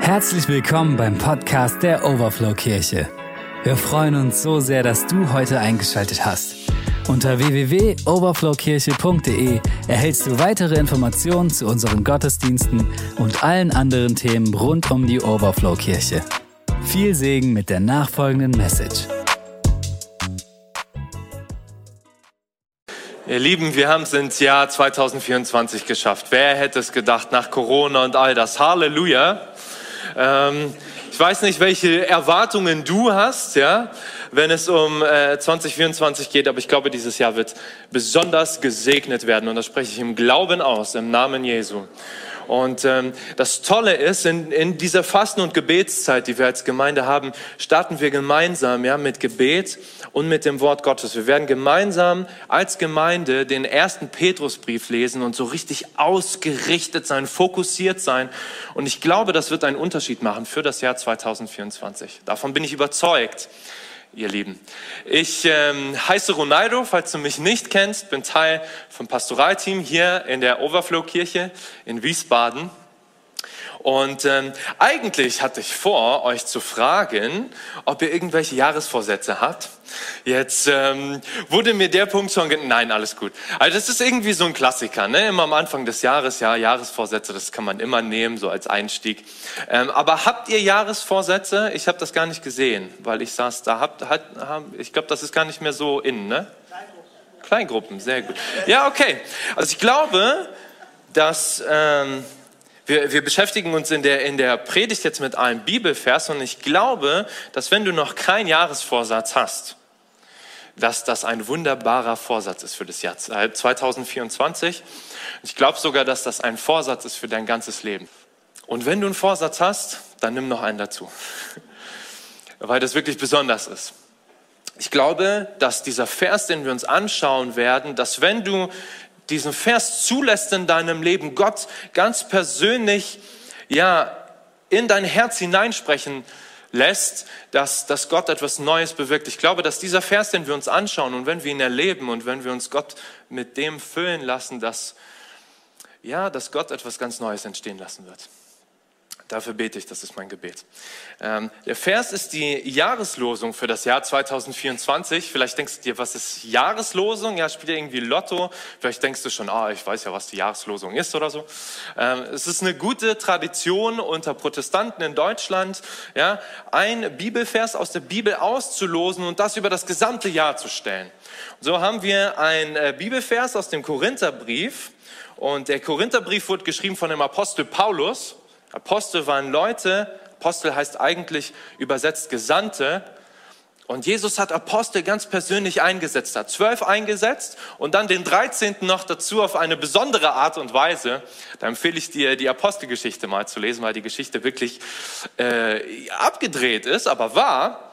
Herzlich willkommen beim Podcast der Overflow Kirche. Wir freuen uns so sehr, dass du heute eingeschaltet hast. Unter www.overflowkirche.de erhältst du weitere Informationen zu unseren Gottesdiensten und allen anderen Themen rund um die Overflow Kirche. Viel Segen mit der nachfolgenden Message. Ihr Lieben, wir haben es ins Jahr 2024 geschafft. Wer hätte es gedacht nach Corona und all das? Halleluja. Ähm, ich weiß nicht, welche Erwartungen du hast, ja, wenn es um äh, 2024 geht, aber ich glaube, dieses Jahr wird besonders gesegnet werden und das spreche ich im Glauben aus, im Namen Jesu. Und ähm, das Tolle ist, in, in dieser Fasten- und Gebetszeit, die wir als Gemeinde haben, starten wir gemeinsam ja, mit Gebet und mit dem Wort Gottes. Wir werden gemeinsam als Gemeinde den ersten Petrusbrief lesen und so richtig ausgerichtet sein, fokussiert sein. Und ich glaube, das wird einen Unterschied machen für das Jahr 2024. Davon bin ich überzeugt ihr Lieben. Ich ähm, heiße Ronaldo, falls du mich nicht kennst, bin Teil vom Pastoralteam hier in der Overflow-Kirche in Wiesbaden. Und ähm, eigentlich hatte ich vor, euch zu fragen, ob ihr irgendwelche Jahresvorsätze habt. Jetzt ähm, wurde mir der Punkt schon, nein, alles gut. Also das ist irgendwie so ein Klassiker, ne? Immer am Anfang des Jahres, ja, Jahresvorsätze, das kann man immer nehmen, so als Einstieg. Ähm, aber habt ihr Jahresvorsätze? Ich habe das gar nicht gesehen, weil ich saß da. Habt, hat, hab, ich glaube, das ist gar nicht mehr so in, ne? Kleingruppen. Sehr gut. Ja, okay. Also ich glaube, dass ähm, wir, wir beschäftigen uns in der, in der Predigt jetzt mit einem Bibelvers und ich glaube, dass wenn du noch keinen Jahresvorsatz hast, dass das ein wunderbarer Vorsatz ist für das Jahr 2024. Ich glaube sogar, dass das ein Vorsatz ist für dein ganzes Leben. Und wenn du einen Vorsatz hast, dann nimm noch einen dazu, weil das wirklich besonders ist. Ich glaube, dass dieser Vers, den wir uns anschauen werden, dass wenn du diesen Vers zulässt in deinem Leben, Gott ganz persönlich, ja, in dein Herz hineinsprechen lässt, dass, dass Gott etwas Neues bewirkt. Ich glaube, dass dieser Vers, den wir uns anschauen und wenn wir ihn erleben und wenn wir uns Gott mit dem füllen lassen, dass, ja, dass Gott etwas ganz Neues entstehen lassen wird. Dafür bete ich, das ist mein Gebet. Ähm, der Vers ist die Jahreslosung für das Jahr 2024. Vielleicht denkst du dir, was ist Jahreslosung? Ja, spielt irgendwie Lotto. Vielleicht denkst du schon, ah, ich weiß ja, was die Jahreslosung ist oder so. Ähm, es ist eine gute Tradition unter Protestanten in Deutschland, ja, ein Bibelvers aus der Bibel auszulosen und das über das gesamte Jahr zu stellen. so haben wir ein äh, Bibelvers aus dem Korintherbrief. Und der Korintherbrief wurde geschrieben von dem Apostel Paulus. Apostel waren Leute, Apostel heißt eigentlich übersetzt Gesandte. Und Jesus hat Apostel ganz persönlich eingesetzt, hat zwölf eingesetzt und dann den dreizehnten noch dazu auf eine besondere Art und Weise. Da empfehle ich dir, die Apostelgeschichte mal zu lesen, weil die Geschichte wirklich äh, abgedreht ist, aber wahr.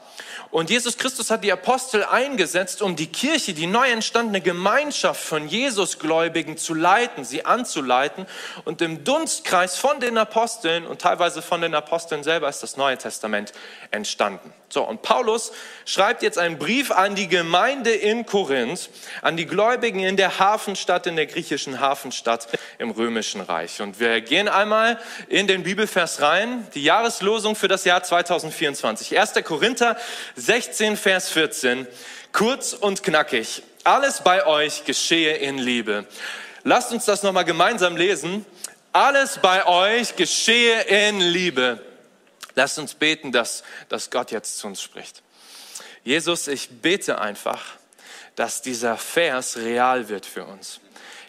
Und Jesus Christus hat die Apostel eingesetzt, um die Kirche, die neu entstandene Gemeinschaft von Jesusgläubigen zu leiten, sie anzuleiten. Und im Dunstkreis von den Aposteln und teilweise von den Aposteln selber ist das Neue Testament entstanden. So, und Paulus schreibt jetzt einen Brief an die Gemeinde in Korinth, an die Gläubigen in der Hafenstadt, in der griechischen Hafenstadt im Römischen Reich. Und wir gehen einmal in den Bibelvers rein, die Jahreslosung für das Jahr 2024. 1. Korinther 16, Vers 14. Kurz und knackig. Alles bei euch geschehe in Liebe. Lasst uns das nochmal gemeinsam lesen. Alles bei euch geschehe in Liebe. Lasst uns beten, dass, dass Gott jetzt zu uns spricht. Jesus, ich bete einfach, dass dieser Vers real wird für uns.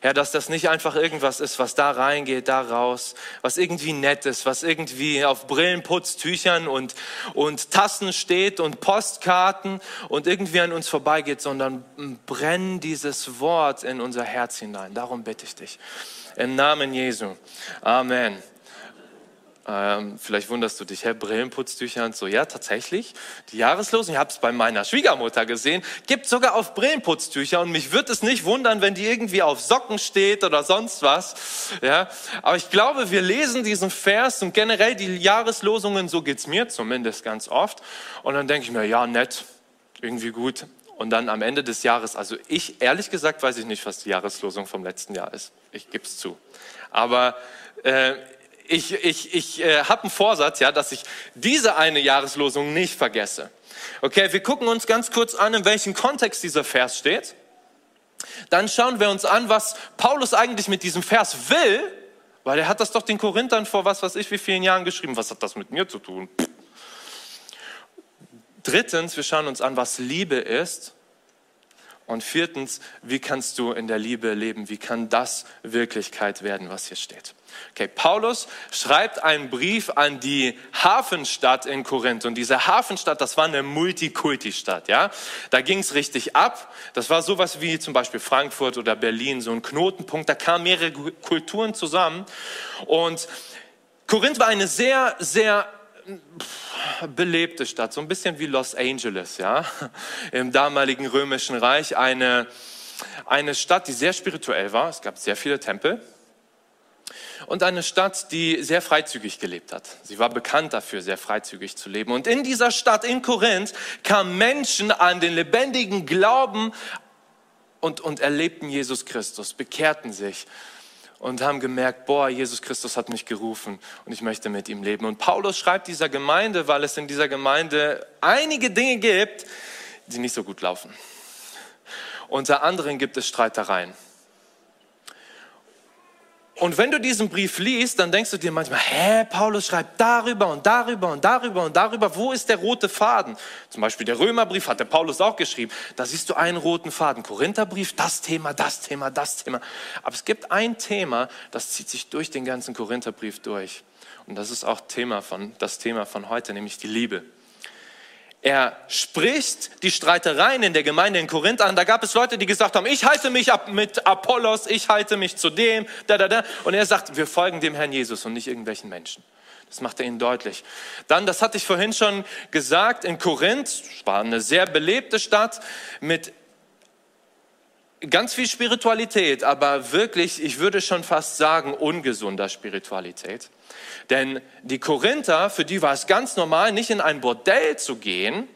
Ja, dass das nicht einfach irgendwas ist, was da reingeht, da raus, was irgendwie nett ist, was irgendwie auf Brillenputztüchern und, und Tassen steht und Postkarten und irgendwie an uns vorbeigeht, sondern brenn dieses Wort in unser Herz hinein. Darum bitte ich dich. Im Namen Jesu. Amen. Ähm, vielleicht wunderst du dich, Herr, Brillenputztücher und so. Ja, tatsächlich. Die Jahreslosung, ich habe es bei meiner Schwiegermutter gesehen, gibt sogar auf Brillenputztücher und mich wird es nicht wundern, wenn die irgendwie auf Socken steht oder sonst was. Ja, aber ich glaube, wir lesen diesen Vers und generell die Jahreslosungen, so geht's mir zumindest ganz oft. Und dann denke ich mir, ja, nett, irgendwie gut. Und dann am Ende des Jahres, also ich, ehrlich gesagt, weiß ich nicht, was die Jahreslosung vom letzten Jahr ist. Ich gebe es zu. Aber äh, ich, ich, ich äh, habe einen Vorsatz, ja, dass ich diese eine Jahreslosung nicht vergesse. Okay, wir gucken uns ganz kurz an, in welchem Kontext dieser Vers steht. Dann schauen wir uns an, was Paulus eigentlich mit diesem Vers will, weil er hat das doch den Korinthern vor was weiß ich wie vielen Jahren geschrieben. Was hat das mit mir zu tun? Drittens, wir schauen uns an, was Liebe ist. Und viertens, wie kannst du in der Liebe leben? Wie kann das Wirklichkeit werden, was hier steht? Okay, Paulus schreibt einen Brief an die Hafenstadt in Korinth. Und diese Hafenstadt, das war eine Multikulti-Stadt, ja. Da ging es richtig ab. Das war sowas wie zum Beispiel Frankfurt oder Berlin, so ein Knotenpunkt. Da kamen mehrere Kulturen zusammen. Und Korinth war eine sehr, sehr belebte Stadt, so ein bisschen wie Los Angeles, ja. Im damaligen römischen Reich eine, eine Stadt, die sehr spirituell war. Es gab sehr viele Tempel und eine Stadt, die sehr freizügig gelebt hat. Sie war bekannt dafür, sehr freizügig zu leben. Und in dieser Stadt, in Korinth, kamen Menschen an den lebendigen Glauben und, und erlebten Jesus Christus, bekehrten sich und haben gemerkt, boah, Jesus Christus hat mich gerufen und ich möchte mit ihm leben. Und Paulus schreibt dieser Gemeinde, weil es in dieser Gemeinde einige Dinge gibt, die nicht so gut laufen. Unter anderem gibt es Streitereien. Und wenn du diesen Brief liest, dann denkst du dir manchmal, hä, Paulus schreibt darüber und darüber und darüber und darüber. Wo ist der rote Faden? Zum Beispiel der Römerbrief hat der Paulus auch geschrieben. Da siehst du einen roten Faden. Korintherbrief, das Thema, das Thema, das Thema. Aber es gibt ein Thema, das zieht sich durch den ganzen Korintherbrief durch. Und das ist auch Thema von, das Thema von heute, nämlich die Liebe. Er spricht die Streitereien in der Gemeinde in Korinth an. Da gab es Leute, die gesagt haben, ich halte mich ab mit Apollos, ich halte mich zu dem, da, da, da. Und er sagt, wir folgen dem Herrn Jesus und nicht irgendwelchen Menschen. Das macht er ihnen deutlich. Dann, das hatte ich vorhin schon gesagt, in Korinth, war eine sehr belebte Stadt mit ganz viel Spiritualität, aber wirklich, ich würde schon fast sagen, ungesunder Spiritualität. Denn die Korinther, für die war es ganz normal, nicht in ein Bordell zu gehen,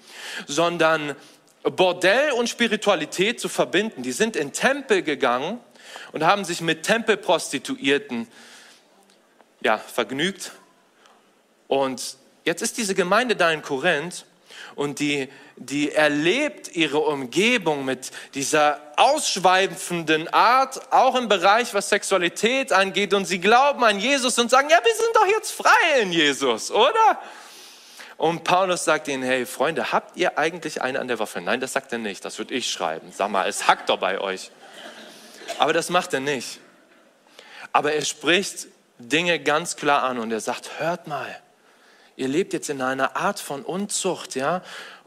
sondern Bordell und Spiritualität zu verbinden. Die sind in Tempel gegangen und haben sich mit Tempelprostituierten ja, vergnügt. Und jetzt ist diese Gemeinde da in Korinth und die, die erlebt ihre Umgebung mit dieser ausschweifenden Art, auch im Bereich, was Sexualität angeht. Und sie glauben an Jesus und sagen, ja, wir sind doch jetzt frei in Jesus, oder? Und Paulus sagt ihnen, hey Freunde, habt ihr eigentlich eine an der Waffe? Nein, das sagt er nicht, das würde ich schreiben. Sag mal, es hackt doch bei euch. Aber das macht er nicht. Aber er spricht Dinge ganz klar an und er sagt, hört mal, Ihr lebt jetzt in einer Art von Unzucht, ja?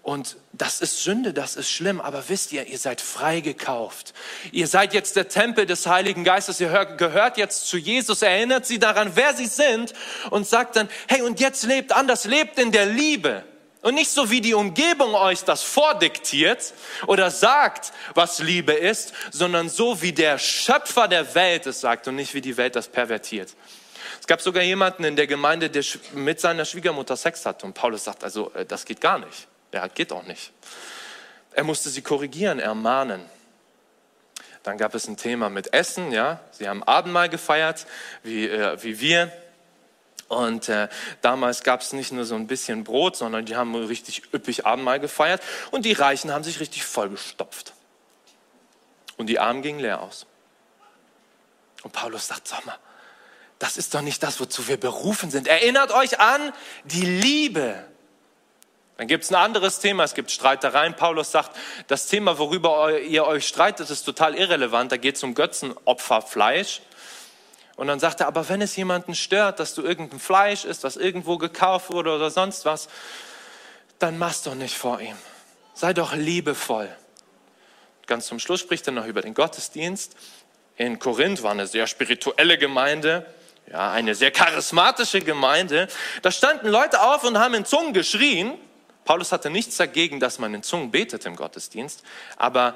Und das ist Sünde, das ist schlimm, aber wisst ihr, ihr seid freigekauft. Ihr seid jetzt der Tempel des Heiligen Geistes, ihr gehört jetzt zu Jesus, erinnert sie daran, wer sie sind und sagt dann, hey, und jetzt lebt anders, lebt in der Liebe. Und nicht so, wie die Umgebung euch das vordiktiert oder sagt, was Liebe ist, sondern so, wie der Schöpfer der Welt es sagt und nicht, wie die Welt das pervertiert. Es gab sogar jemanden in der Gemeinde, der mit seiner Schwiegermutter Sex hatte. Und Paulus sagt, also äh, das geht gar nicht. Ja, geht auch nicht. Er musste sie korrigieren, ermahnen. Dann gab es ein Thema mit Essen. Ja, sie haben Abendmahl gefeiert, wie, äh, wie wir. Und äh, damals gab es nicht nur so ein bisschen Brot, sondern die haben richtig üppig Abendmahl gefeiert. Und die Reichen haben sich richtig vollgestopft. Und die Armen gingen leer aus. Und Paulus sagt, sag mal, das ist doch nicht das, wozu wir berufen sind. Erinnert euch an die Liebe. Dann gibt es ein anderes Thema, es gibt Streitereien. Paulus sagt, das Thema, worüber ihr euch streitet, ist total irrelevant. Da geht es um Götzenopferfleisch. Und dann sagt er, aber wenn es jemanden stört, dass du irgendein Fleisch isst, was irgendwo gekauft wurde oder sonst was, dann mach's doch nicht vor ihm. Sei doch liebevoll. Ganz zum Schluss spricht er noch über den Gottesdienst. In Korinth war eine sehr spirituelle Gemeinde ja, eine sehr charismatische Gemeinde. Da standen Leute auf und haben in Zungen geschrien. Paulus hatte nichts dagegen, dass man in Zungen betet im Gottesdienst, aber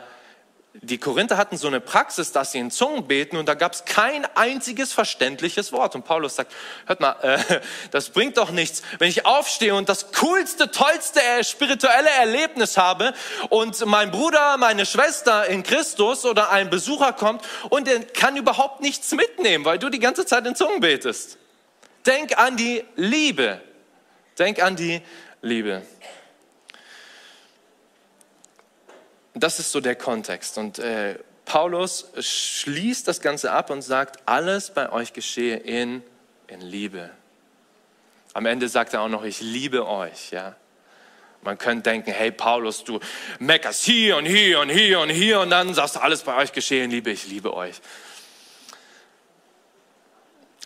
die Korinther hatten so eine Praxis, dass sie in Zungen beten und da gab es kein einziges verständliches Wort. Und Paulus sagt, hört mal, äh, das bringt doch nichts, wenn ich aufstehe und das coolste, tollste äh, spirituelle Erlebnis habe und mein Bruder, meine Schwester in Christus oder ein Besucher kommt und der kann überhaupt nichts mitnehmen, weil du die ganze Zeit in Zungen betest. denk an die Liebe. Denk an die Liebe. Das ist so der Kontext. Und äh, Paulus schließt das Ganze ab und sagt, alles bei euch geschehe in, in Liebe. Am Ende sagt er auch noch, ich liebe euch. Ja? Man könnte denken, hey Paulus, du meckerst hier und hier und hier und hier und dann sagst du, alles bei euch geschehe in Liebe, ich liebe euch.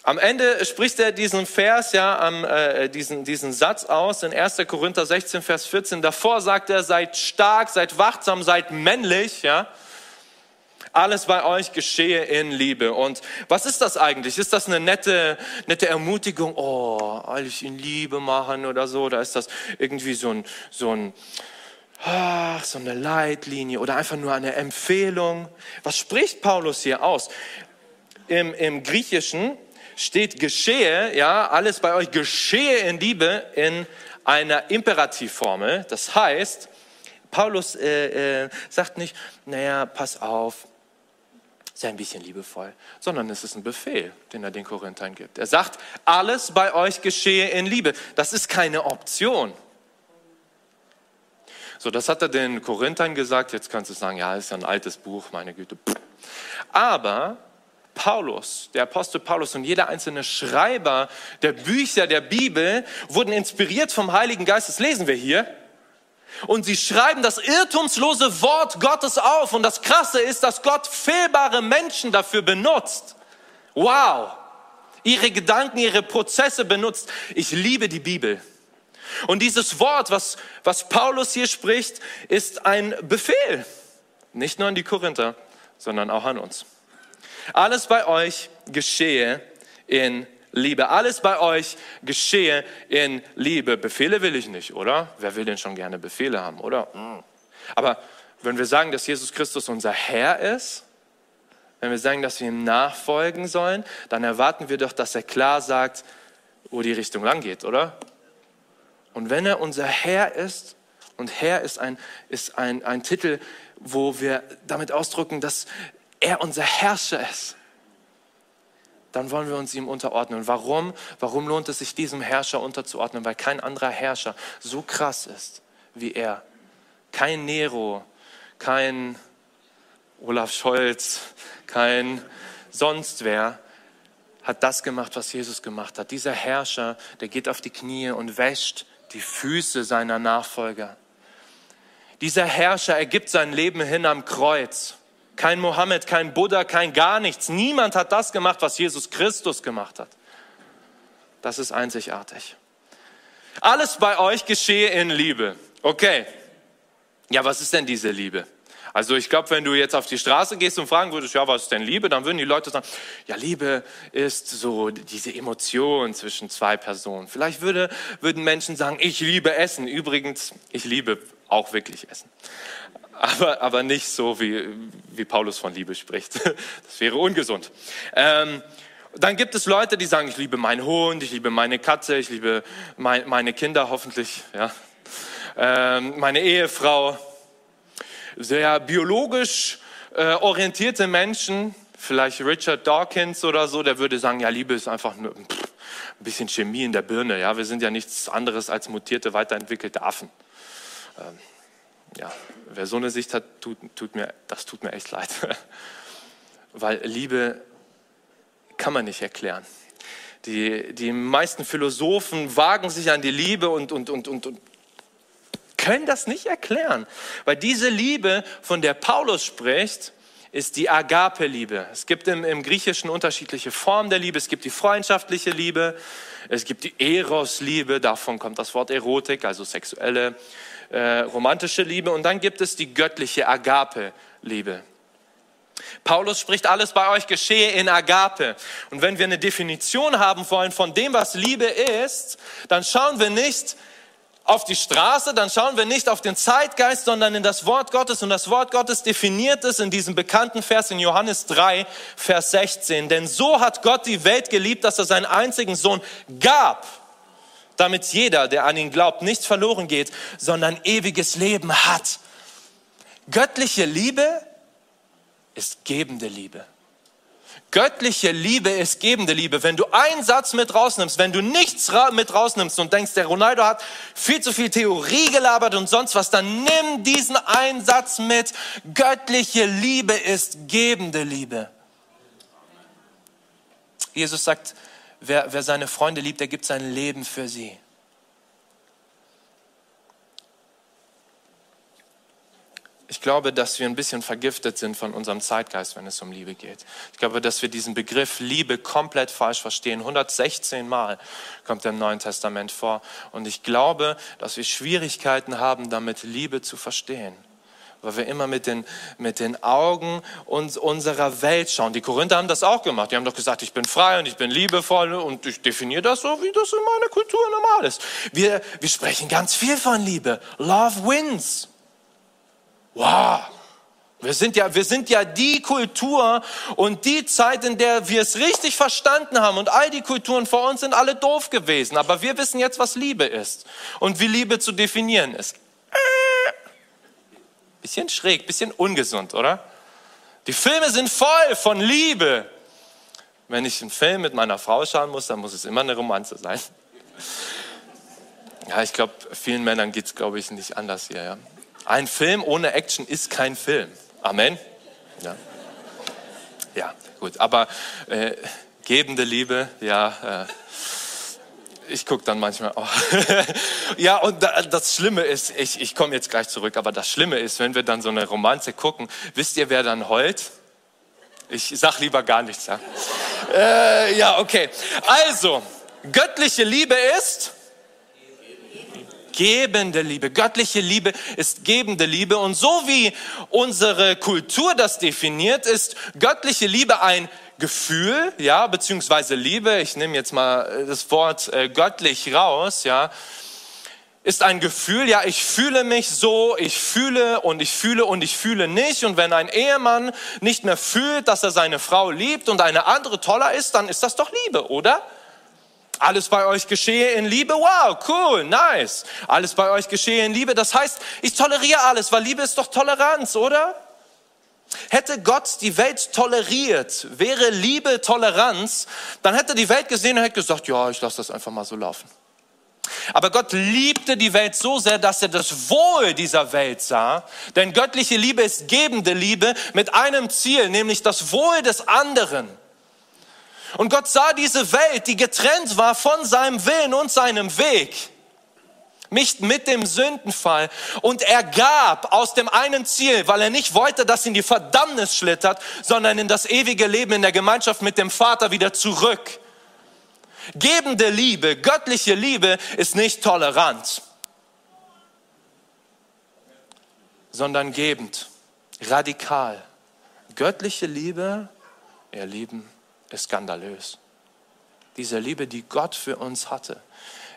Am Ende spricht er diesen Vers, ja, äh, diesen, diesen Satz aus in 1. Korinther 16, Vers 14. Davor sagt er, seid stark, seid wachsam, seid männlich, ja. Alles bei euch geschehe in Liebe. Und was ist das eigentlich? Ist das eine nette, nette Ermutigung? Oh, alles in Liebe machen oder so? Oder ist das irgendwie so ein, so ein, ach, so eine Leitlinie oder einfach nur eine Empfehlung? Was spricht Paulus hier aus? Im, im Griechischen steht geschehe, ja, alles bei euch geschehe in Liebe in einer Imperativformel. Das heißt, Paulus äh, äh, sagt nicht, naja, pass auf, sei ein bisschen liebevoll, sondern es ist ein Befehl, den er den Korinthern gibt. Er sagt, alles bei euch geschehe in Liebe. Das ist keine Option. So, das hat er den Korinthern gesagt. Jetzt kannst du sagen, ja, ist ja ein altes Buch, meine Güte. Aber Paulus, der Apostel Paulus und jeder einzelne Schreiber der Bücher der Bibel wurden inspiriert vom Heiligen Geist. Das lesen wir hier. Und sie schreiben das irrtumslose Wort Gottes auf. Und das Krasse ist, dass Gott fehlbare Menschen dafür benutzt. Wow! Ihre Gedanken, ihre Prozesse benutzt. Ich liebe die Bibel. Und dieses Wort, was, was Paulus hier spricht, ist ein Befehl. Nicht nur an die Korinther, sondern auch an uns. Alles bei euch geschehe in Liebe. Alles bei euch geschehe in Liebe. Befehle will ich nicht, oder? Wer will denn schon gerne Befehle haben, oder? Mm. Aber wenn wir sagen, dass Jesus Christus unser Herr ist, wenn wir sagen, dass wir ihm nachfolgen sollen, dann erwarten wir doch, dass er klar sagt, wo die Richtung lang geht, oder? Und wenn er unser Herr ist, und Herr ist ein, ist ein, ein Titel, wo wir damit ausdrücken, dass er unser Herrscher ist, dann wollen wir uns ihm unterordnen. warum? Warum lohnt es sich, diesem Herrscher unterzuordnen? Weil kein anderer Herrscher so krass ist wie er. Kein Nero, kein Olaf Scholz, kein sonst wer hat das gemacht, was Jesus gemacht hat. Dieser Herrscher, der geht auf die Knie und wäscht die Füße seiner Nachfolger. Dieser Herrscher ergibt sein Leben hin am Kreuz. Kein Mohammed, kein Buddha, kein gar nichts. Niemand hat das gemacht, was Jesus Christus gemacht hat. Das ist einzigartig. Alles bei euch geschehe in Liebe. Okay. Ja, was ist denn diese Liebe? Also ich glaube, wenn du jetzt auf die Straße gehst und fragen würdest, ja, was ist denn Liebe, dann würden die Leute sagen, ja, Liebe ist so diese Emotion zwischen zwei Personen. Vielleicht würde, würden Menschen sagen, ich liebe Essen. Übrigens, ich liebe auch wirklich Essen aber, aber nicht so, wie, wie Paulus von Liebe spricht. Das wäre ungesund. Ähm, dann gibt es Leute, die sagen, ich liebe meinen Hund, ich liebe meine Katze, ich liebe mein, meine Kinder hoffentlich, ja. Ähm, meine Ehefrau. Sehr biologisch äh, orientierte Menschen, vielleicht Richard Dawkins oder so, der würde sagen, ja, Liebe ist einfach nur ein bisschen Chemie in der Birne. Ja, wir sind ja nichts anderes als mutierte, weiterentwickelte Affen. Ähm, ja, wer so eine Sicht hat, tut, tut mir, das tut mir echt leid. Weil Liebe kann man nicht erklären. Die, die meisten Philosophen wagen sich an die Liebe und, und, und, und, und können das nicht erklären. Weil diese Liebe, von der Paulus spricht, ist die Agape-Liebe. Es gibt im, im, Griechischen unterschiedliche Formen der Liebe. Es gibt die freundschaftliche Liebe, es gibt die Eros-Liebe, davon kommt das Wort Erotik, also sexuelle äh, romantische Liebe und dann gibt es die göttliche Agape-Liebe. Paulus spricht, alles bei euch geschehe in Agape. Und wenn wir eine Definition haben wollen von dem, was Liebe ist, dann schauen wir nicht auf die Straße, dann schauen wir nicht auf den Zeitgeist, sondern in das Wort Gottes. Und das Wort Gottes definiert es in diesem bekannten Vers in Johannes 3, Vers 16. Denn so hat Gott die Welt geliebt, dass er seinen einzigen Sohn gab damit jeder, der an ihn glaubt, nicht verloren geht, sondern ewiges Leben hat. Göttliche Liebe ist gebende Liebe. Göttliche Liebe ist gebende Liebe. Wenn du einen Satz mit rausnimmst, wenn du nichts mit rausnimmst und denkst, der Ronaldo hat viel zu viel Theorie gelabert und sonst was, dann nimm diesen einen Satz mit. Göttliche Liebe ist gebende Liebe. Jesus sagt, wer, wer seine Freunde liebt, der gibt sein Leben für sie. Ich glaube, dass wir ein bisschen vergiftet sind von unserem Zeitgeist, wenn es um Liebe geht. Ich glaube, dass wir diesen Begriff Liebe komplett falsch verstehen. 116 Mal kommt er im Neuen Testament vor. Und ich glaube, dass wir Schwierigkeiten haben, damit Liebe zu verstehen weil wir immer mit den, mit den Augen uns, unserer Welt schauen. Die Korinther haben das auch gemacht. Die haben doch gesagt, ich bin frei und ich bin liebevoll und ich definiere das so, wie das in meiner Kultur normal ist. Wir, wir sprechen ganz viel von Liebe. Love wins. Wow. Wir sind, ja, wir sind ja die Kultur und die Zeit, in der wir es richtig verstanden haben. Und all die Kulturen vor uns sind alle doof gewesen. Aber wir wissen jetzt, was Liebe ist und wie Liebe zu definieren ist. Bisschen schräg, bisschen ungesund, oder? Die Filme sind voll von Liebe. Wenn ich einen Film mit meiner Frau schauen muss, dann muss es immer eine Romanze sein. Ja, ich glaube, vielen Männern geht es, glaube ich, nicht anders hier. Ja. Ein Film ohne Action ist kein Film. Amen. Ja, ja gut. Aber äh, gebende Liebe, ja. Äh, ich gucke dann manchmal auch. ja, und das Schlimme ist, ich, ich komme jetzt gleich zurück, aber das Schlimme ist, wenn wir dann so eine Romanze gucken, wisst ihr, wer dann heult? Ich sag lieber gar nichts. Ja, äh, ja okay. Also, göttliche Liebe ist gebende Liebe. Göttliche Liebe ist gebende Liebe. Und so wie unsere Kultur das definiert, ist göttliche Liebe ein Gefühl, ja, beziehungsweise Liebe, ich nehme jetzt mal das Wort äh, göttlich raus, ja, ist ein Gefühl, ja, ich fühle mich so, ich fühle und ich fühle und ich fühle nicht. Und wenn ein Ehemann nicht mehr fühlt, dass er seine Frau liebt und eine andere toller ist, dann ist das doch Liebe, oder? Alles bei euch geschehe in Liebe, wow, cool, nice. Alles bei euch geschehe in Liebe, das heißt, ich toleriere alles, weil Liebe ist doch Toleranz, oder? Hätte Gott die Welt toleriert, wäre Liebe Toleranz, dann hätte die Welt gesehen und hätte gesagt, ja, ich lasse das einfach mal so laufen. Aber Gott liebte die Welt so sehr, dass er das Wohl dieser Welt sah. Denn göttliche Liebe ist gebende Liebe mit einem Ziel, nämlich das Wohl des anderen. Und Gott sah diese Welt, die getrennt war von seinem Willen und seinem Weg nicht mit dem Sündenfall. Und er gab aus dem einen Ziel, weil er nicht wollte, dass in die Verdammnis schlittert, sondern in das ewige Leben in der Gemeinschaft mit dem Vater wieder zurück. Gebende Liebe, göttliche Liebe ist nicht tolerant, sondern gebend, radikal. Göttliche Liebe, ihr Lieben, ist skandalös. Diese Liebe, die Gott für uns hatte,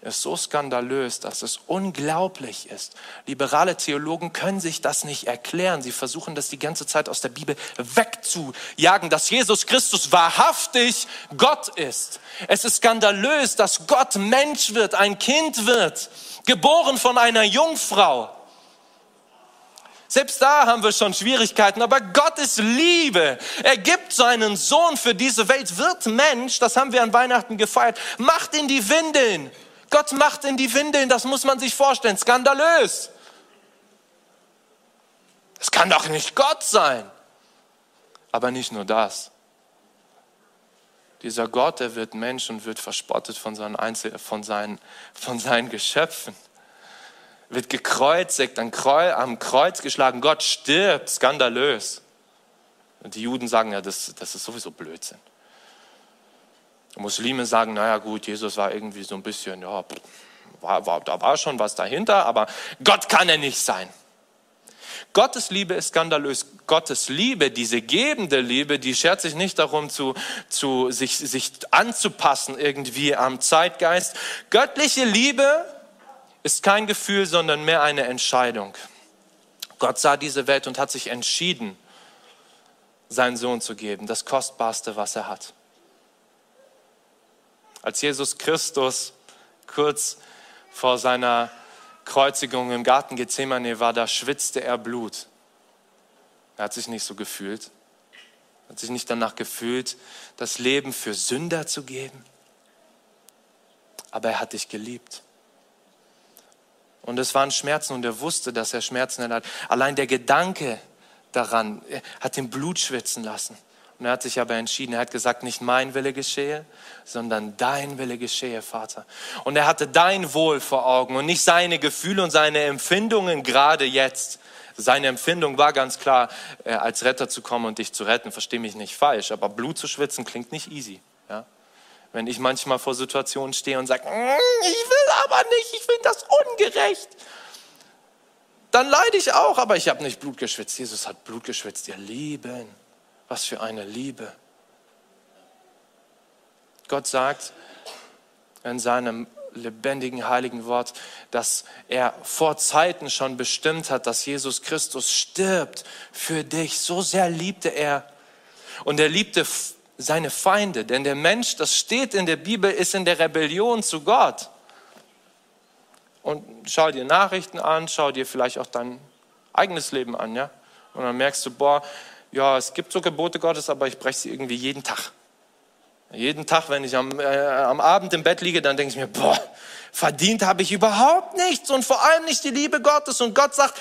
ist so skandalös, dass es unglaublich ist. Liberale Theologen können sich das nicht erklären. Sie versuchen das die ganze Zeit aus der Bibel wegzujagen, dass Jesus Christus wahrhaftig Gott ist. Es ist skandalös, dass Gott Mensch wird, ein Kind wird, geboren von einer Jungfrau. Selbst da haben wir schon Schwierigkeiten, aber Gott ist Liebe. Er gibt seinen Sohn für diese Welt, wird Mensch, das haben wir an Weihnachten gefeiert, macht in die Windeln, Gott macht in die Windeln, das muss man sich vorstellen, skandalös. Es kann doch nicht Gott sein. Aber nicht nur das. Dieser Gott, der wird Mensch und wird verspottet von seinen, Einzel von seinen, von seinen Geschöpfen. Wird gekreuzigt, am Kreuz, am Kreuz geschlagen. Gott stirbt, skandalös. Und die Juden sagen ja, das, das ist sowieso Blödsinn. Muslime sagen, naja gut, Jesus war irgendwie so ein bisschen, ja, war, war, da war schon was dahinter, aber Gott kann er nicht sein. Gottes Liebe ist skandalös. Gottes Liebe, diese gebende Liebe, die schert sich nicht darum, zu, zu, sich, sich anzupassen irgendwie am Zeitgeist. Göttliche Liebe ist kein Gefühl, sondern mehr eine Entscheidung. Gott sah diese Welt und hat sich entschieden, seinen Sohn zu geben, das Kostbarste, was er hat. Als Jesus Christus kurz vor seiner Kreuzigung im Garten Gethsemane war, da schwitzte er Blut. Er hat sich nicht so gefühlt. Hat sich nicht danach gefühlt, das Leben für Sünder zu geben. Aber er hat dich geliebt. Und es waren Schmerzen und er wusste, dass er Schmerzen hat. Allein der Gedanke daran hat ihn Blut schwitzen lassen. Und er hat sich aber entschieden, er hat gesagt, nicht mein Wille geschehe, sondern dein Wille geschehe, Vater. Und er hatte dein Wohl vor Augen und nicht seine Gefühle und seine Empfindungen gerade jetzt. Seine Empfindung war ganz klar, äh, als Retter zu kommen und dich zu retten. Verstehe mich nicht falsch, aber Blut zu schwitzen klingt nicht easy. Ja? Wenn ich manchmal vor Situationen stehe und sage, mm, ich will aber nicht, ich finde das ungerecht, dann leide ich auch, aber ich habe nicht Blut geschwitzt. Jesus hat Blut geschwitzt, ihr Lieben. Was für eine Liebe. Gott sagt in seinem lebendigen, heiligen Wort, dass er vor Zeiten schon bestimmt hat, dass Jesus Christus stirbt für dich. So sehr liebte er. Und er liebte seine Feinde, denn der Mensch, das steht in der Bibel, ist in der Rebellion zu Gott. Und schau dir Nachrichten an, schau dir vielleicht auch dein eigenes Leben an, ja? Und dann merkst du, boah, ja, es gibt so Gebote Gottes, aber ich breche sie irgendwie jeden Tag. Jeden Tag, wenn ich am, äh, am Abend im Bett liege, dann denke ich mir, boah, verdient habe ich überhaupt nichts und vor allem nicht die Liebe Gottes. Und Gott sagt,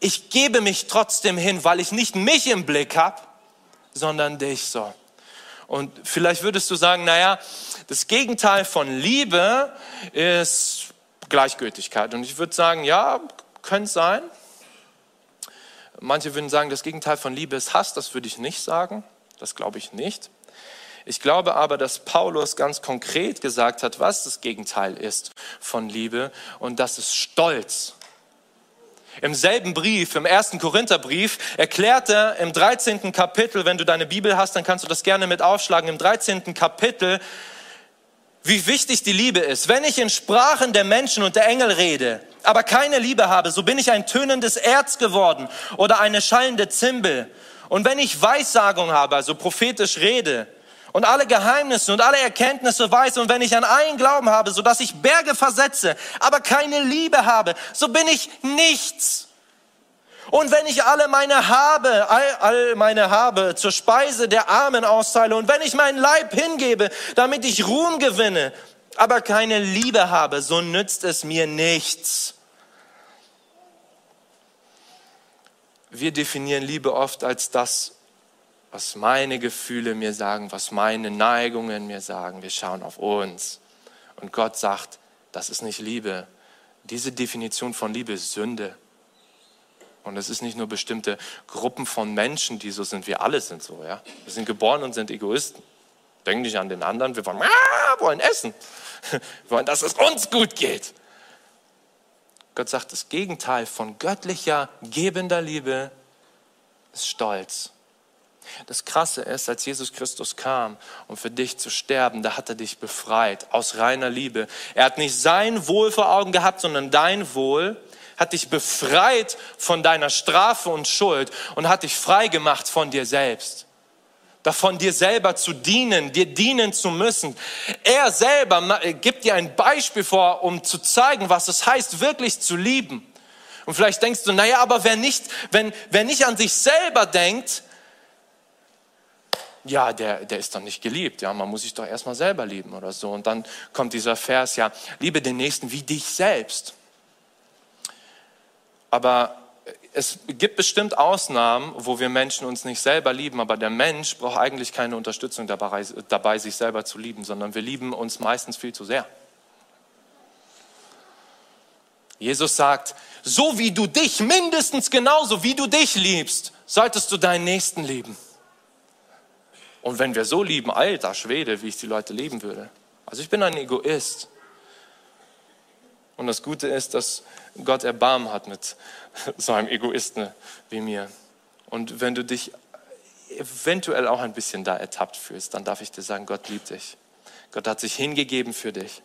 ich gebe mich trotzdem hin, weil ich nicht mich im Blick habe, sondern dich so. Und vielleicht würdest du sagen, naja, das Gegenteil von Liebe ist Gleichgültigkeit. Und ich würde sagen, ja, könnte sein. Manche würden sagen, das Gegenteil von Liebe ist Hass. Das würde ich nicht sagen. Das glaube ich nicht. Ich glaube aber, dass Paulus ganz konkret gesagt hat, was das Gegenteil ist von Liebe. Und das ist Stolz. Im selben Brief, im ersten Korintherbrief, erklärt er im 13. Kapitel, wenn du deine Bibel hast, dann kannst du das gerne mit aufschlagen, im 13. Kapitel, wie wichtig die Liebe ist. Wenn ich in Sprachen der Menschen und der Engel rede, aber keine Liebe habe, so bin ich ein tönendes Erz geworden oder eine schallende Zimbel. Und wenn ich Weissagung habe, also prophetisch rede, und alle Geheimnisse und alle Erkenntnisse weiß und wenn ich an einen Glauben habe, so dass ich Berge versetze, aber keine Liebe habe, so bin ich nichts. Und wenn ich alle meine Habe, all, all meine Habe zur Speise der Armen austeile und wenn ich meinen Leib hingebe, damit ich Ruhm gewinne, aber keine Liebe habe, so nützt es mir nichts. Wir definieren Liebe oft als das, was meine Gefühle mir sagen, was meine Neigungen mir sagen. Wir schauen auf uns. Und Gott sagt, das ist nicht Liebe. Diese Definition von Liebe ist Sünde. Und es ist nicht nur bestimmte Gruppen von Menschen, die so sind. Wir alle sind so. Ja? Wir sind geboren und sind Egoisten. Denken nicht an den anderen. Wir wollen, ah, wollen essen. Wir wollen, dass es uns gut geht. Gott sagt, das Gegenteil von göttlicher, gebender Liebe ist Stolz. Das Krasse ist, als Jesus Christus kam, um für dich zu sterben, da hat er dich befreit aus reiner Liebe. Er hat nicht sein Wohl vor Augen gehabt, sondern dein Wohl hat dich befreit von deiner Strafe und Schuld und hat dich frei gemacht von dir selbst. Davon dir selber zu dienen, dir dienen zu müssen. Er selber gibt dir ein Beispiel vor, um zu zeigen, was es heißt, wirklich zu lieben. Und vielleicht denkst du, naja, aber wer nicht, wenn, wer nicht an sich selber denkt, ja, der, der ist doch nicht geliebt. Ja, man muss sich doch erstmal selber lieben oder so. Und dann kommt dieser Vers, ja, liebe den Nächsten wie dich selbst. Aber es gibt bestimmt Ausnahmen, wo wir Menschen uns nicht selber lieben, aber der Mensch braucht eigentlich keine Unterstützung dabei, dabei, sich selber zu lieben, sondern wir lieben uns meistens viel zu sehr. Jesus sagt, so wie du dich, mindestens genauso wie du dich liebst, solltest du deinen Nächsten lieben. Und wenn wir so lieben, alter Schwede, wie ich die Leute lieben würde. Also ich bin ein Egoist. Und das Gute ist, dass Gott Erbarmen hat mit so einem Egoisten wie mir. Und wenn du dich eventuell auch ein bisschen da ertappt fühlst, dann darf ich dir sagen, Gott liebt dich. Gott hat sich hingegeben für dich.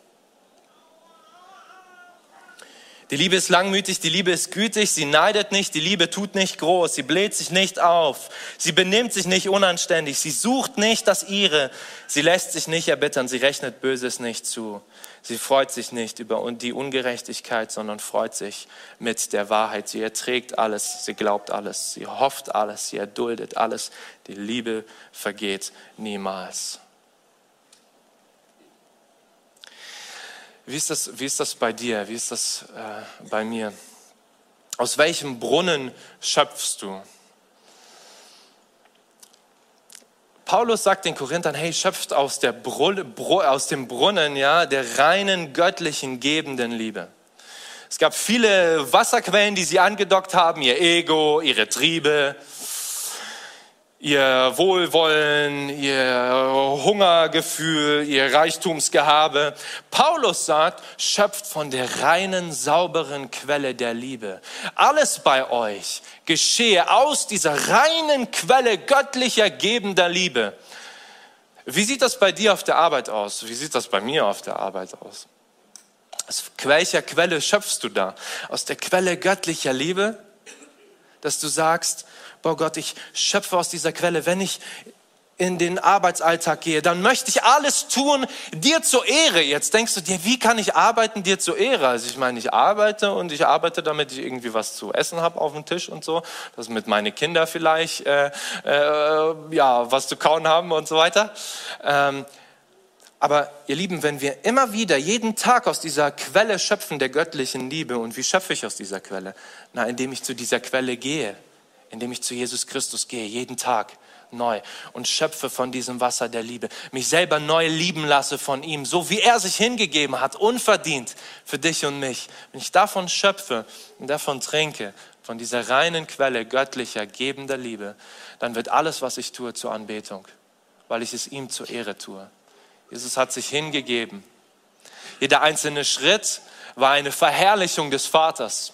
Die Liebe ist langmütig, die Liebe ist gütig, sie neidet nicht, die Liebe tut nicht groß, sie bläht sich nicht auf, sie benimmt sich nicht unanständig, sie sucht nicht das ihre, sie lässt sich nicht erbittern, sie rechnet Böses nicht zu. Sie freut sich nicht über die Ungerechtigkeit, sondern freut sich mit der Wahrheit. Sie erträgt alles, sie glaubt alles, sie hofft alles, sie erduldet alles. Die Liebe vergeht niemals. Wie ist das, wie ist das bei dir? Wie ist das äh, bei mir? Aus welchem Brunnen schöpfst du? Paulus sagt den Korinthern, hey, schöpft aus, der Brunne, aus dem Brunnen ja, der reinen, göttlichen, gebenden Liebe. Es gab viele Wasserquellen, die sie angedockt haben, ihr Ego, ihre Triebe, ihr Wohlwollen, ihr Hungergefühl, ihr Reichtumsgehabe. Paulus sagt, schöpft von der reinen, sauberen Quelle der Liebe. Alles bei euch geschehe aus dieser reinen Quelle göttlicher, gebender Liebe. Wie sieht das bei dir auf der Arbeit aus? Wie sieht das bei mir auf der Arbeit aus? Aus welcher Quelle schöpfst du da? Aus der Quelle göttlicher Liebe? Dass du sagst, boah Gott, ich schöpfe aus dieser Quelle, wenn ich in den Arbeitsalltag gehe, dann möchte ich alles tun, dir zur Ehre. Jetzt denkst du dir, wie kann ich arbeiten, dir zur Ehre? Also ich meine, ich arbeite und ich arbeite, damit ich irgendwie was zu essen habe auf dem Tisch und so, dass mit meine Kinder vielleicht äh, äh, ja was zu kauen haben und so weiter. Ähm, aber ihr Lieben, wenn wir immer wieder jeden Tag aus dieser Quelle schöpfen der göttlichen Liebe, und wie schöpfe ich aus dieser Quelle? Na, indem ich zu dieser Quelle gehe indem ich zu Jesus Christus gehe, jeden Tag neu und schöpfe von diesem Wasser der Liebe, mich selber neu lieben lasse von ihm, so wie er sich hingegeben hat, unverdient für dich und mich. Wenn ich davon schöpfe und davon trinke, von dieser reinen Quelle göttlicher, gebender Liebe, dann wird alles, was ich tue, zur Anbetung, weil ich es ihm zur Ehre tue. Jesus hat sich hingegeben. Jeder einzelne Schritt war eine Verherrlichung des Vaters.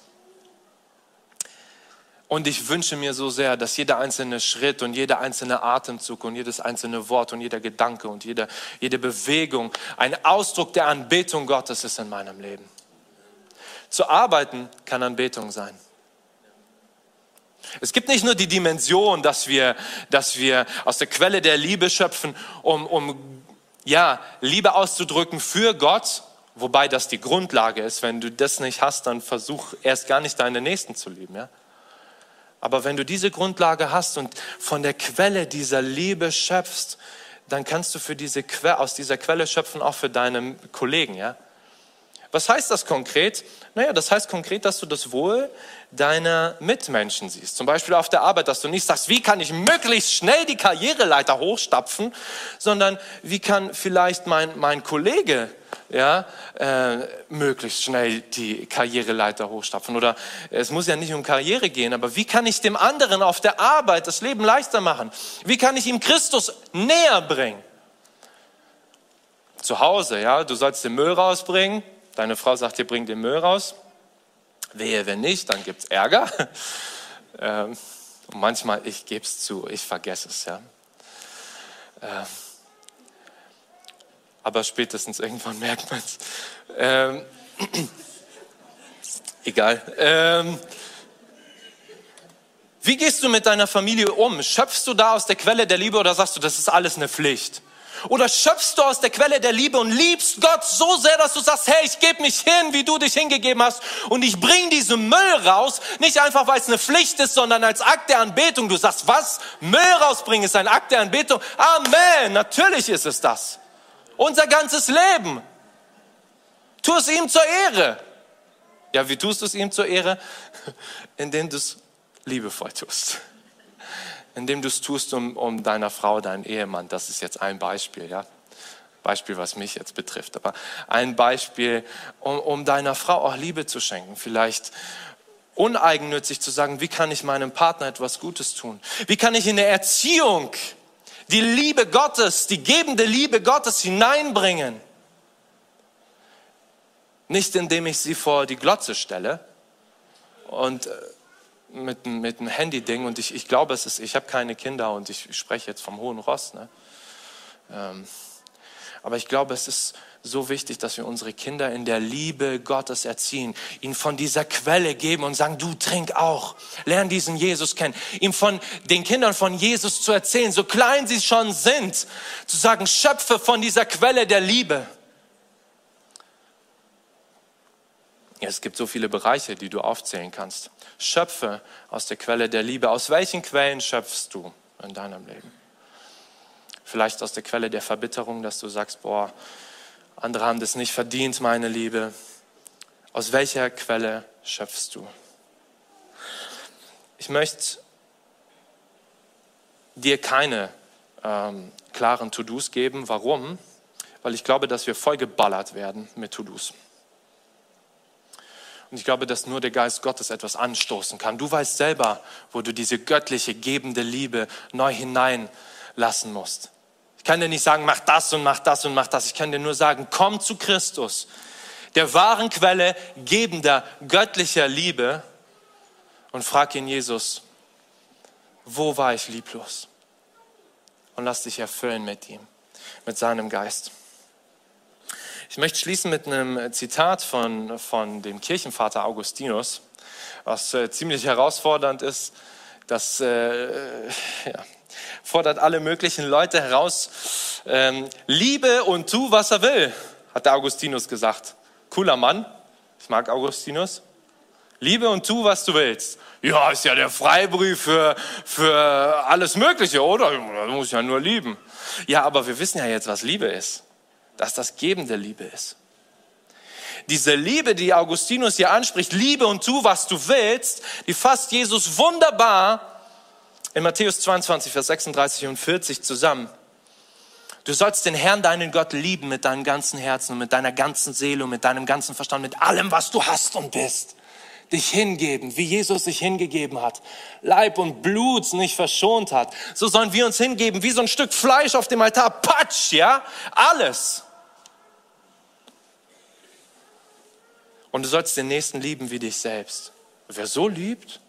Und ich wünsche mir so sehr, dass jeder einzelne Schritt und jeder einzelne Atemzug und jedes einzelne Wort und jeder Gedanke und jede, jede Bewegung ein Ausdruck der Anbetung Gottes ist in meinem Leben. Zu arbeiten kann Anbetung sein. Es gibt nicht nur die Dimension, dass wir, dass wir aus der Quelle der Liebe schöpfen, um, um ja, Liebe auszudrücken für Gott, wobei das die Grundlage ist. Wenn du das nicht hast, dann versuch erst gar nicht deine Nächsten zu lieben. Ja? Aber wenn du diese Grundlage hast und von der Quelle dieser Liebe schöpfst, dann kannst du für diese que aus dieser Quelle schöpfen, auch für deine Kollegen, ja? Was heißt das konkret? Naja, das heißt konkret, dass du das Wohl deiner Mitmenschen siehst. Zum Beispiel auf der Arbeit, dass du nicht sagst, wie kann ich möglichst schnell die Karriereleiter hochstapfen, sondern wie kann vielleicht mein, mein Kollege ja, äh, möglichst schnell die Karriereleiter hochstapfen. Oder es muss ja nicht um Karriere gehen, aber wie kann ich dem anderen auf der Arbeit das Leben leichter machen? Wie kann ich ihm Christus näher bringen? Zu Hause, ja, du sollst den Müll rausbringen, Deine Frau sagt dir, bring den Müll raus. Wehe, wenn nicht, dann gibt es Ärger. Ähm, und manchmal, ich gebe es zu, ich vergesse es. Ja. Ähm, aber spätestens irgendwann merkt man es. Ähm, egal. Ähm, wie gehst du mit deiner Familie um? Schöpfst du da aus der Quelle der Liebe oder sagst du, das ist alles eine Pflicht? Oder schöpfst du aus der Quelle der Liebe und liebst Gott so sehr, dass du sagst, hey, ich gebe mich hin, wie du dich hingegeben hast und ich bring diesen Müll raus, nicht einfach, weil es eine Pflicht ist, sondern als Akt der Anbetung. Du sagst, was? Müll rausbringen ist ein Akt der Anbetung. Amen, natürlich ist es das. Unser ganzes Leben. Tu es ihm zur Ehre. Ja, wie tust du es ihm zur Ehre? Indem du es liebevoll tust indem du es tust, um, um deiner Frau, deinen Ehemann. Das ist jetzt ein Beispiel, ja. Beispiel, was mich jetzt betrifft. Aber ein Beispiel, um, um deiner Frau auch Liebe zu schenken. Vielleicht uneigennützig zu sagen, wie kann ich meinem Partner etwas Gutes tun? Wie kann ich in der Erziehung die Liebe Gottes, die gebende Liebe Gottes hineinbringen? Nicht indem ich sie vor die Glotze stelle und äh, mit, mit einem Handy-Ding und ich, ich glaube, es ist, ich habe keine Kinder und ich spreche jetzt vom hohen Ross. Ne? Ähm, Aber ich glaube, es ist so wichtig, dass wir unsere Kinder in der Liebe Gottes erziehen, ihnen von dieser Quelle geben und sagen, du trink auch, lern diesen Jesus kennen, ihm von den Kindern von Jesus zu erzählen, so klein sie schon sind, zu sagen, schöpfe von dieser Quelle der Liebe. Es gibt so viele Bereiche, die du aufzählen kannst. Schöpfe aus der Quelle der Liebe. Aus welchen Quellen schöpfst du in deinem Leben? Vielleicht aus der Quelle der Verbitterung, dass du sagst, boah, andere haben das nicht verdient, meine Liebe. Aus welcher Quelle schöpfst du? Ich möchte dir keine ähm, klaren To-Dos geben. Warum? Weil ich glaube, dass wir vollgeballert werden mit To-Dos. Und ich glaube, dass nur der Geist Gottes etwas anstoßen kann. Du weißt selber, wo du diese göttliche, gebende Liebe neu hineinlassen musst. Ich kann dir nicht sagen, mach das und mach das und mach das. Ich kann dir nur sagen, komm zu Christus, der wahren Quelle gebender, göttlicher Liebe und frag ihn, Jesus, wo war ich lieblos? Und lass dich erfüllen mit ihm, mit seinem Geist. Ich möchte schließen mit einem Zitat von, von dem Kirchenvater Augustinus, was äh, ziemlich herausfordernd ist. Das äh, ja, fordert alle möglichen Leute heraus. Ähm, Liebe und tu, was er will, hat der Augustinus gesagt. Cooler Mann. Ich mag Augustinus. Liebe und tu, was du willst. Ja, ist ja der Freibrief für, für alles Mögliche, oder? Du musst ja nur lieben. Ja, aber wir wissen ja jetzt, was Liebe ist. Dass das gebende Liebe ist. Diese Liebe, die Augustinus hier anspricht, Liebe und tu, was du willst, die fasst Jesus wunderbar in Matthäus 22, Vers 36 und 40 zusammen. Du sollst den Herrn, deinen Gott, lieben mit deinem ganzen Herzen und mit deiner ganzen Seele und mit deinem ganzen Verstand, mit allem, was du hast und bist. Dich hingeben, wie Jesus sich hingegeben hat. Leib und Blut nicht verschont hat. So sollen wir uns hingeben, wie so ein Stück Fleisch auf dem Altar. Patsch, ja? Alles. Und du sollst den Nächsten lieben wie dich selbst. Wer so liebt,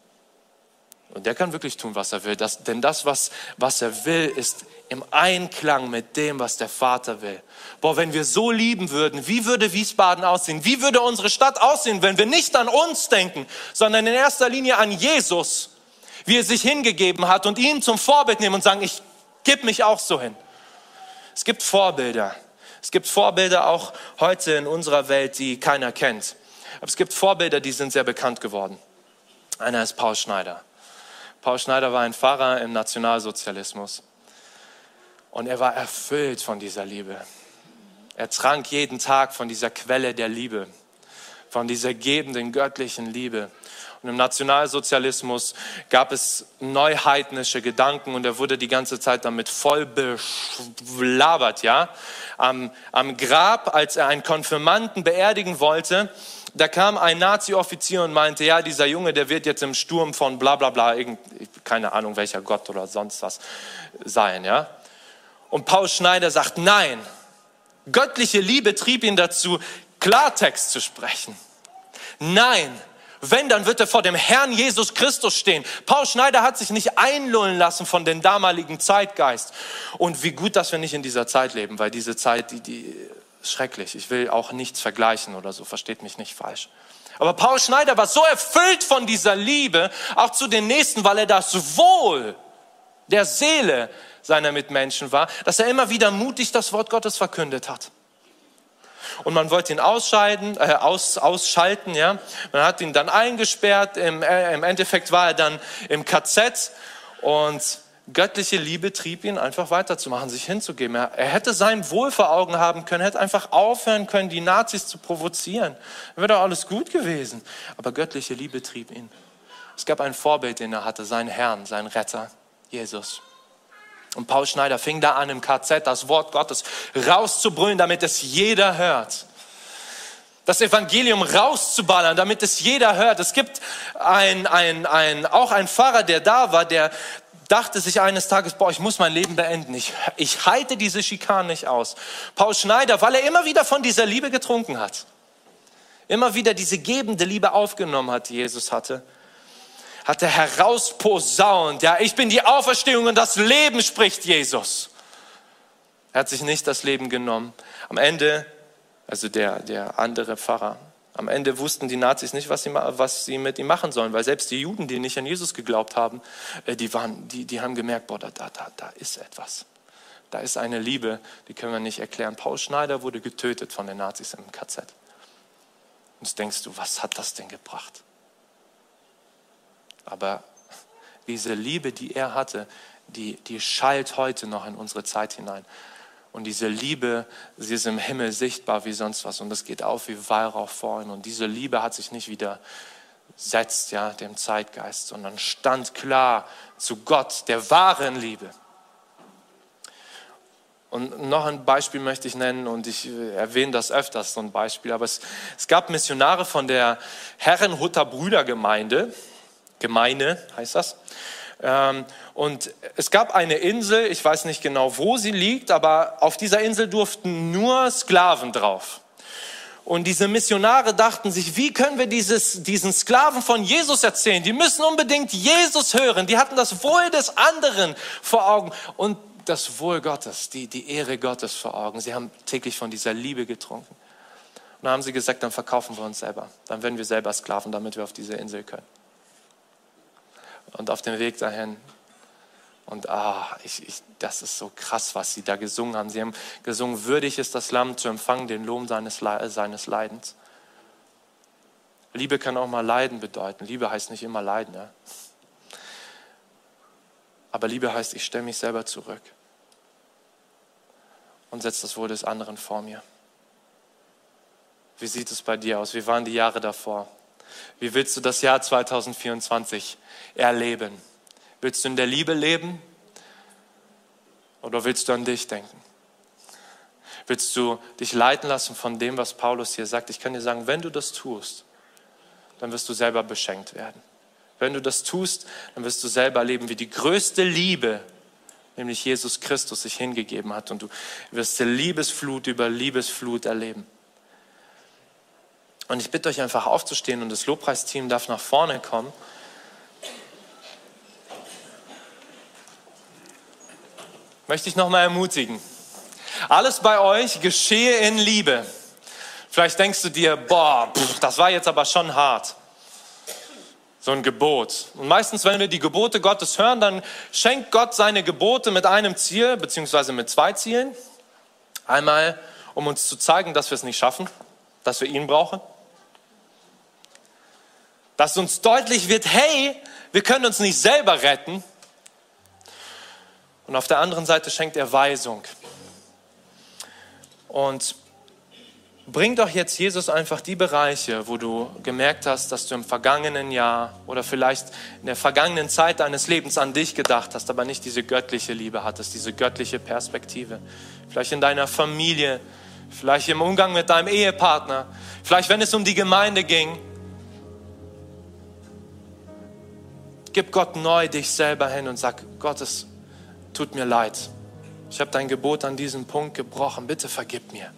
und der kann wirklich tun, was er will. Das, denn das, was, was er will, ist im Einklang mit dem, was der Vater will. Boah, wenn wir so lieben würden, wie würde Wiesbaden aussehen? Wie würde unsere Stadt aussehen, wenn wir nicht an uns denken, sondern in erster Linie an Jesus, wie er sich hingegeben hat und ihn zum Vorbild nehmen und sagen, ich gebe mich auch so hin. Es gibt Vorbilder. Es gibt Vorbilder auch heute in unserer Welt, die keiner kennt. Aber es gibt Vorbilder, die sind sehr bekannt geworden. Einer ist Paul Schneider. Paul Schneider war ein Pfarrer im Nationalsozialismus. Und er war erfüllt von dieser Liebe. Er trank jeden Tag von dieser Quelle der Liebe, von dieser gebenden göttlichen Liebe. Und im Nationalsozialismus gab es neuheidnische Gedanken und er wurde die ganze Zeit damit voll belabert, ja. Am, am Grab, als er einen Konfirmanten beerdigen wollte, da kam ein Nazi-Offizier und meinte, ja, dieser Junge, der wird jetzt im Sturm von bla bla bla, keine Ahnung welcher Gott oder sonst was sein, ja. Und Paul Schneider sagt, nein, göttliche Liebe trieb ihn dazu, Klartext zu sprechen. Nein, wenn, dann wird er vor dem Herrn Jesus Christus stehen. Paul Schneider hat sich nicht einlullen lassen von dem damaligen Zeitgeist. Und wie gut, dass wir nicht in dieser Zeit leben, weil diese Zeit, die, die schrecklich. Ich will auch nichts vergleichen oder so, versteht mich nicht falsch. Aber Paul Schneider war so erfüllt von dieser Liebe, auch zu den Nächsten, weil er das Wohl der Seele seiner Mitmenschen war, dass er immer wieder mutig das Wort Gottes verkündet hat. Und man wollte ihn ausscheiden, äh, aus, ausschalten, ja. Man hat ihn dann eingesperrt. Im, äh, Im Endeffekt war er dann im KZ und göttliche Liebe trieb ihn, einfach weiterzumachen, sich hinzugeben. Er, er, hätte sein Wohl vor Augen haben können, hätte einfach aufhören können, die Nazis zu provozieren. Wäre doch alles gut gewesen. Aber göttliche Liebe trieb ihn. Es gab ein Vorbild, den er hatte, seinen Herrn, seinen Retter, Jesus. Und Paul Schneider fing da an, im KZ das Wort Gottes rauszubrüllen, damit es jeder hört das Evangelium rauszuballern, damit es jeder hört. Es gibt ein, ein, ein, auch einen Pfarrer, der da war, der, dachte sich eines Tages, boah, ich muss mein Leben beenden. Ich, ich halte diese Schikanen nicht aus. Paul Schneider, weil er immer wieder von dieser Liebe getrunken hat, immer wieder diese gebende Liebe aufgenommen hat, die Jesus hatte, hat er herausposaunt, ja, ich bin die Auferstehung und das Leben, spricht Jesus. Er hat sich nicht das Leben genommen. Am Ende, also der, der andere Pfarrer, am Ende wussten die Nazis nicht, was sie, was sie mit ihm machen sollen, weil selbst die Juden, die nicht an Jesus geglaubt haben, äh, die, waren, die, die haben gemerkt, boah, da, da, da ist etwas. Da ist eine Liebe, die können wir nicht erklären. Paul Schneider wurde getötet von den Nazis im KZ. Und jetzt denkst du, was hat das denn gebracht? Aber diese Liebe, die er hatte, die, die schallt heute noch in unsere Zeit hinein. Und diese Liebe, sie ist im Himmel sichtbar wie sonst was. Und das geht auf wie Weihrauch vor ihm. Und diese Liebe hat sich nicht widersetzt, ja, dem Zeitgeist, sondern stand klar zu Gott, der wahren Liebe. Und noch ein Beispiel möchte ich nennen und ich erwähne das öfters, so ein Beispiel. Aber es, es gab Missionare von der Herrenhutter Brüdergemeinde, Gemeinde heißt das. Ähm, und es gab eine Insel, ich weiß nicht genau, wo sie liegt, aber auf dieser Insel durften nur Sklaven drauf. Und diese Missionare dachten sich, wie können wir dieses, diesen Sklaven von Jesus erzählen? Die müssen unbedingt Jesus hören. Die hatten das Wohl des anderen vor Augen und das Wohl Gottes, die, die Ehre Gottes vor Augen. Sie haben täglich von dieser Liebe getrunken. Und dann haben sie gesagt, dann verkaufen wir uns selber. Dann werden wir selber Sklaven, damit wir auf diese Insel können und auf dem Weg dahin. Und ah, ich, ich, das ist so krass, was sie da gesungen haben. Sie haben gesungen, würdig ist das Lamm zu empfangen, den Lohn seines, seines Leidens. Liebe kann auch mal Leiden bedeuten. Liebe heißt nicht immer Leiden. Ja? Aber Liebe heißt, ich stelle mich selber zurück und setze das Wohl des anderen vor mir. Wie sieht es bei dir aus? Wie waren die Jahre davor? Wie willst du das Jahr 2024 erleben? Willst du in der Liebe leben oder willst du an dich denken? Willst du dich leiten lassen von dem, was Paulus hier sagt? Ich kann dir sagen, wenn du das tust, dann wirst du selber beschenkt werden. Wenn du das tust, dann wirst du selber erleben, wie die größte Liebe, nämlich Jesus Christus, sich hingegeben hat. Und du wirst Liebesflut über Liebesflut erleben. Und ich bitte euch einfach aufzustehen und das Lobpreisteam darf nach vorne kommen. Möchte ich nochmal ermutigen. Alles bei euch geschehe in Liebe. Vielleicht denkst du dir, boah, pff, das war jetzt aber schon hart. So ein Gebot. Und meistens, wenn wir die Gebote Gottes hören, dann schenkt Gott seine Gebote mit einem Ziel, beziehungsweise mit zwei Zielen. Einmal, um uns zu zeigen, dass wir es nicht schaffen, dass wir ihn brauchen dass uns deutlich wird, hey, wir können uns nicht selber retten. Und auf der anderen Seite schenkt er Weisung. Und bring doch jetzt Jesus einfach die Bereiche, wo du gemerkt hast, dass du im vergangenen Jahr oder vielleicht in der vergangenen Zeit deines Lebens an dich gedacht hast, aber nicht diese göttliche Liebe hattest, diese göttliche Perspektive. Vielleicht in deiner Familie, vielleicht im Umgang mit deinem Ehepartner, vielleicht wenn es um die Gemeinde ging, Gib Gott neu dich selber hin und sag, Gott, es tut mir leid. Ich habe dein Gebot an diesem Punkt gebrochen. Bitte vergib mir.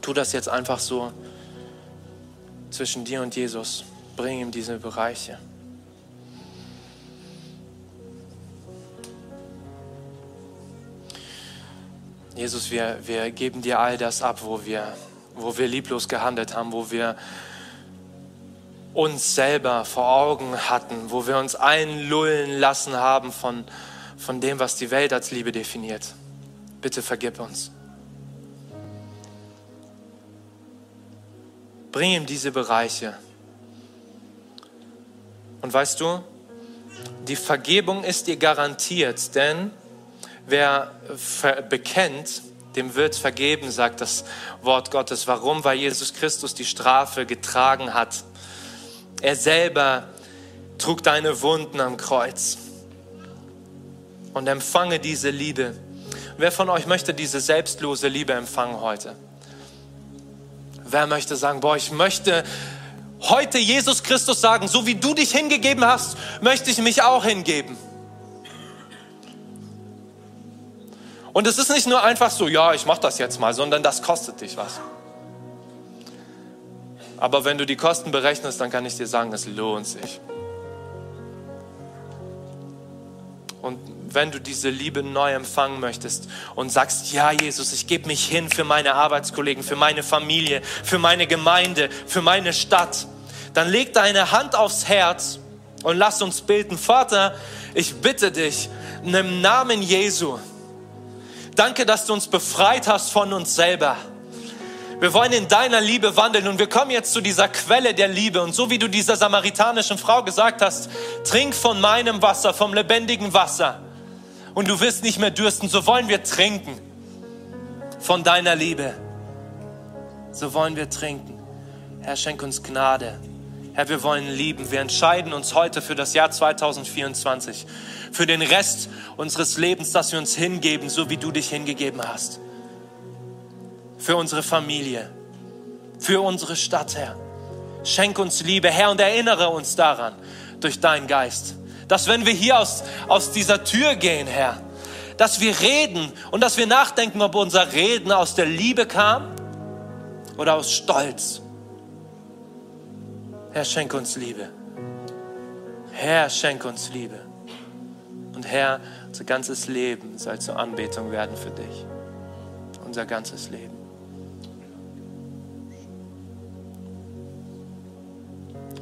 Tu das jetzt einfach so zwischen dir und Jesus. Bring ihm diese Bereiche. Jesus, wir, wir geben dir all das ab, wo wir, wo wir lieblos gehandelt haben, wo wir uns selber vor Augen hatten, wo wir uns einlullen lassen haben von, von dem, was die Welt als Liebe definiert. Bitte vergib uns. Bring ihm diese Bereiche. Und weißt du, die Vergebung ist dir garantiert, denn wer bekennt, dem wird vergeben, sagt das Wort Gottes. Warum? Weil Jesus Christus die Strafe getragen hat er selber trug deine Wunden am Kreuz. Und empfange diese Liebe. Wer von euch möchte diese selbstlose Liebe empfangen heute? Wer möchte sagen, boah, ich möchte heute Jesus Christus sagen, so wie du dich hingegeben hast, möchte ich mich auch hingeben. Und es ist nicht nur einfach so, ja, ich mache das jetzt mal, sondern das kostet dich was. Aber wenn du die Kosten berechnest, dann kann ich dir sagen, es lohnt sich. Und wenn du diese Liebe neu empfangen möchtest und sagst, ja Jesus, ich gebe mich hin für meine Arbeitskollegen, für meine Familie, für meine Gemeinde, für meine Stadt, dann leg deine Hand aufs Herz und lass uns beten. Vater, ich bitte dich, im Namen Jesu, danke, dass du uns befreit hast von uns selber. Wir wollen in deiner Liebe wandeln und wir kommen jetzt zu dieser Quelle der Liebe. Und so wie du dieser samaritanischen Frau gesagt hast, trink von meinem Wasser, vom lebendigen Wasser. Und du wirst nicht mehr dürsten. So wollen wir trinken von deiner Liebe. So wollen wir trinken. Herr, schenk uns Gnade. Herr, wir wollen lieben. Wir entscheiden uns heute für das Jahr 2024, für den Rest unseres Lebens, dass wir uns hingeben, so wie du dich hingegeben hast für unsere Familie, für unsere Stadt, Herr. Schenk uns Liebe, Herr, und erinnere uns daran durch deinen Geist, dass wenn wir hier aus, aus dieser Tür gehen, Herr, dass wir reden und dass wir nachdenken, ob unser Reden aus der Liebe kam oder aus Stolz. Herr, schenk uns Liebe. Herr, schenk uns Liebe. Und Herr, unser ganzes Leben soll zur Anbetung werden für dich. Unser ganzes Leben.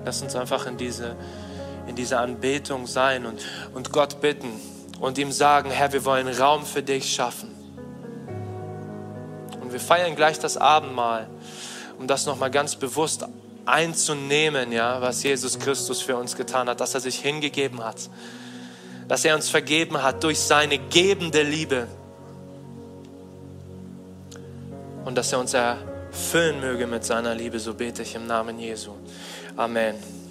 Lass uns einfach in diese, in diese Anbetung sein und, und Gott bitten und ihm sagen, Herr, wir wollen Raum für dich schaffen. Und wir feiern gleich das Abendmahl, um das nochmal ganz bewusst einzunehmen, ja, was Jesus Christus für uns getan hat, dass er sich hingegeben hat, dass er uns vergeben hat durch seine gebende Liebe und dass er uns erfüllen möge mit seiner Liebe, so bete ich im Namen Jesu. Amen.